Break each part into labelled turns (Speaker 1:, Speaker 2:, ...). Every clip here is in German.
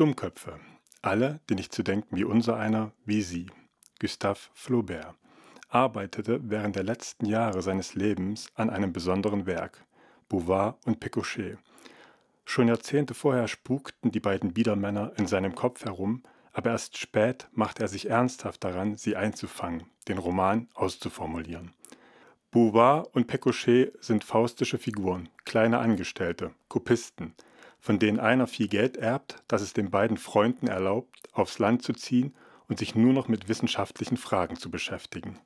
Speaker 1: Dummköpfe. Alle, die nicht zu denken wie unser einer, wie sie. Gustave Flaubert arbeitete während der letzten Jahre seines Lebens an einem besonderen Werk, Bouvard und Pécuchet. Schon Jahrzehnte vorher spukten die beiden Biedermänner in seinem Kopf herum, aber erst spät machte er sich ernsthaft daran, sie einzufangen, den Roman auszuformulieren. Bouvard und Pécuchet sind faustische Figuren, kleine Angestellte, Kopisten, von denen einer viel Geld erbt, das es den beiden Freunden erlaubt, aufs Land zu ziehen und sich nur noch mit wissenschaftlichen Fragen zu beschäftigen.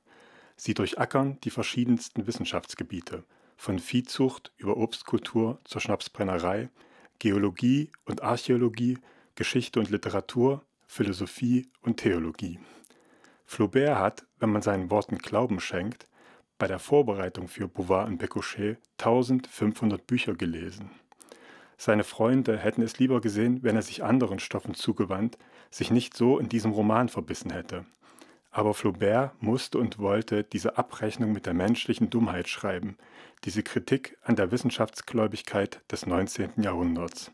Speaker 1: Sie durchackern die verschiedensten Wissenschaftsgebiete, von Viehzucht über Obstkultur zur Schnapsbrennerei, Geologie und Archäologie, Geschichte und Literatur, Philosophie und Theologie. Flaubert hat, wenn man seinen Worten Glauben schenkt, bei der Vorbereitung für Bouvard und Pécuchet 1500 Bücher gelesen. Seine Freunde hätten es lieber gesehen, wenn er sich anderen Stoffen zugewandt, sich nicht so in diesem Roman verbissen hätte. Aber Flaubert musste und wollte diese Abrechnung mit der menschlichen Dummheit schreiben, diese Kritik an der Wissenschaftsgläubigkeit des 19. Jahrhunderts.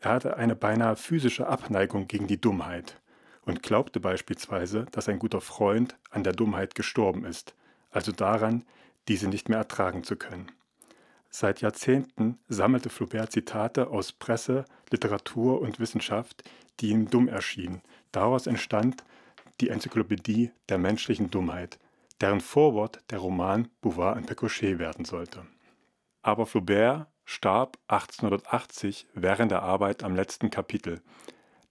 Speaker 1: Er hatte eine beinahe physische Abneigung gegen die Dummheit und glaubte beispielsweise, dass ein guter Freund an der Dummheit gestorben ist, also daran, diese nicht mehr ertragen zu können. Seit Jahrzehnten sammelte Flaubert Zitate aus Presse, Literatur und Wissenschaft, die ihm dumm erschienen. Daraus entstand die Enzyklopädie der menschlichen Dummheit, deren Vorwort der Roman Bouvard und Pécuchet werden sollte. Aber Flaubert starb 1880 während der Arbeit am letzten Kapitel.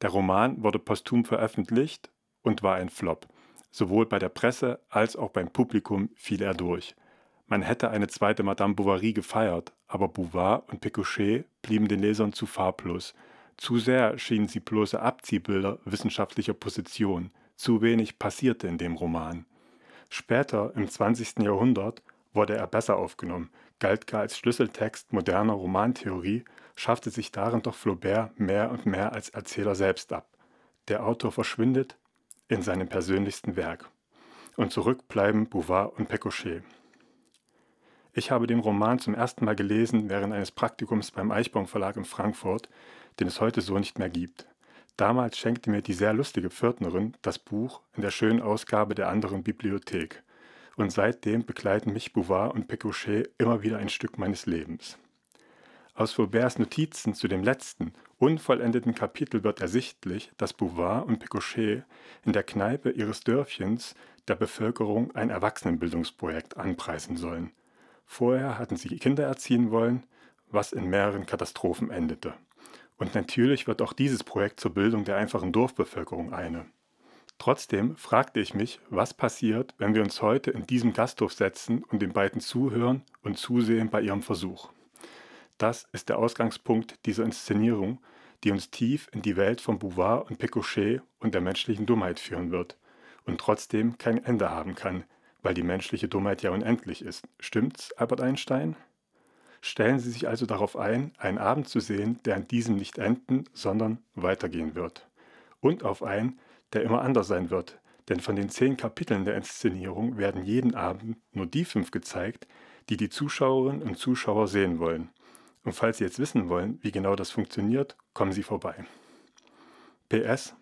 Speaker 1: Der Roman wurde posthum veröffentlicht und war ein Flop. Sowohl bei der Presse als auch beim Publikum fiel er durch. Man hätte eine zweite Madame Bovary gefeiert, aber Bouvard und Pécuchet blieben den Lesern zu farblos. Zu sehr schienen sie bloße Abziehbilder wissenschaftlicher Position. Zu wenig passierte in dem Roman. Später, im 20. Jahrhundert, wurde er besser aufgenommen, galt gar als Schlüsseltext moderner Romantheorie, schaffte sich darin doch Flaubert mehr und mehr als Erzähler selbst ab. Der Autor verschwindet in seinem persönlichsten Werk. Und zurück bleiben Bouvard und Pécuchet. Ich habe den Roman zum ersten Mal gelesen während eines Praktikums beim Eichbaum Verlag in Frankfurt, den es heute so nicht mehr gibt. Damals schenkte mir die sehr lustige Pförtnerin das Buch in der schönen Ausgabe der anderen Bibliothek. Und seitdem begleiten mich Bouvard und Pécuchet immer wieder ein Stück meines Lebens. Aus Flauberts Notizen zu dem letzten, unvollendeten Kapitel wird ersichtlich, dass Bouvard und Pécuchet in der Kneipe ihres Dörfchens der Bevölkerung ein Erwachsenenbildungsprojekt anpreisen sollen. Vorher hatten sie Kinder erziehen wollen, was in mehreren Katastrophen endete. Und natürlich wird auch dieses Projekt zur Bildung der einfachen Dorfbevölkerung eine. Trotzdem fragte ich mich, was passiert, wenn wir uns heute in diesem Gasthof setzen und den beiden zuhören und zusehen bei ihrem Versuch. Das ist der Ausgangspunkt dieser Inszenierung, die uns tief in die Welt von Bouvard und Pécuchet und der menschlichen Dummheit führen wird und trotzdem kein Ende haben kann, weil die menschliche Dummheit ja unendlich ist. Stimmt's, Albert Einstein? Stellen Sie sich also darauf ein, einen Abend zu sehen, der an diesem nicht enden, sondern weitergehen wird. Und auf einen, der immer anders sein wird, denn von den zehn Kapiteln der Inszenierung werden jeden Abend nur die fünf gezeigt, die die Zuschauerinnen und Zuschauer sehen wollen. Und falls Sie jetzt wissen wollen, wie genau das funktioniert, kommen Sie vorbei. PS.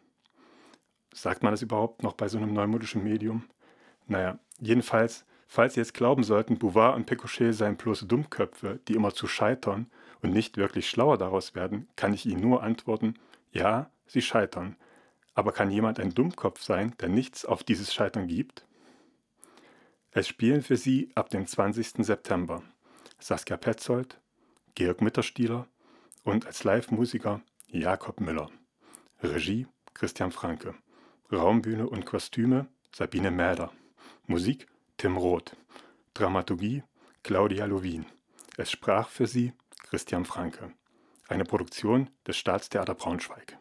Speaker 1: Sagt man das überhaupt noch bei so einem neumodischen Medium? Naja, jedenfalls, falls Sie jetzt glauben sollten, Bouvard und Pécuchet seien bloße Dummköpfe, die immer zu scheitern und nicht wirklich schlauer daraus werden, kann ich Ihnen nur antworten, ja, sie scheitern. Aber kann jemand ein Dummkopf sein, der nichts auf dieses Scheitern gibt? Es spielen für Sie ab dem 20. September Saskia Petzold, Georg Mitterstieler und als Live-Musiker Jakob Müller. Regie Christian Franke. Raumbühne und Kostüme Sabine Mäder. Musik Tim Roth. Dramaturgie Claudia Lovin. Es sprach für sie Christian Franke. Eine Produktion des Staatstheater Braunschweig.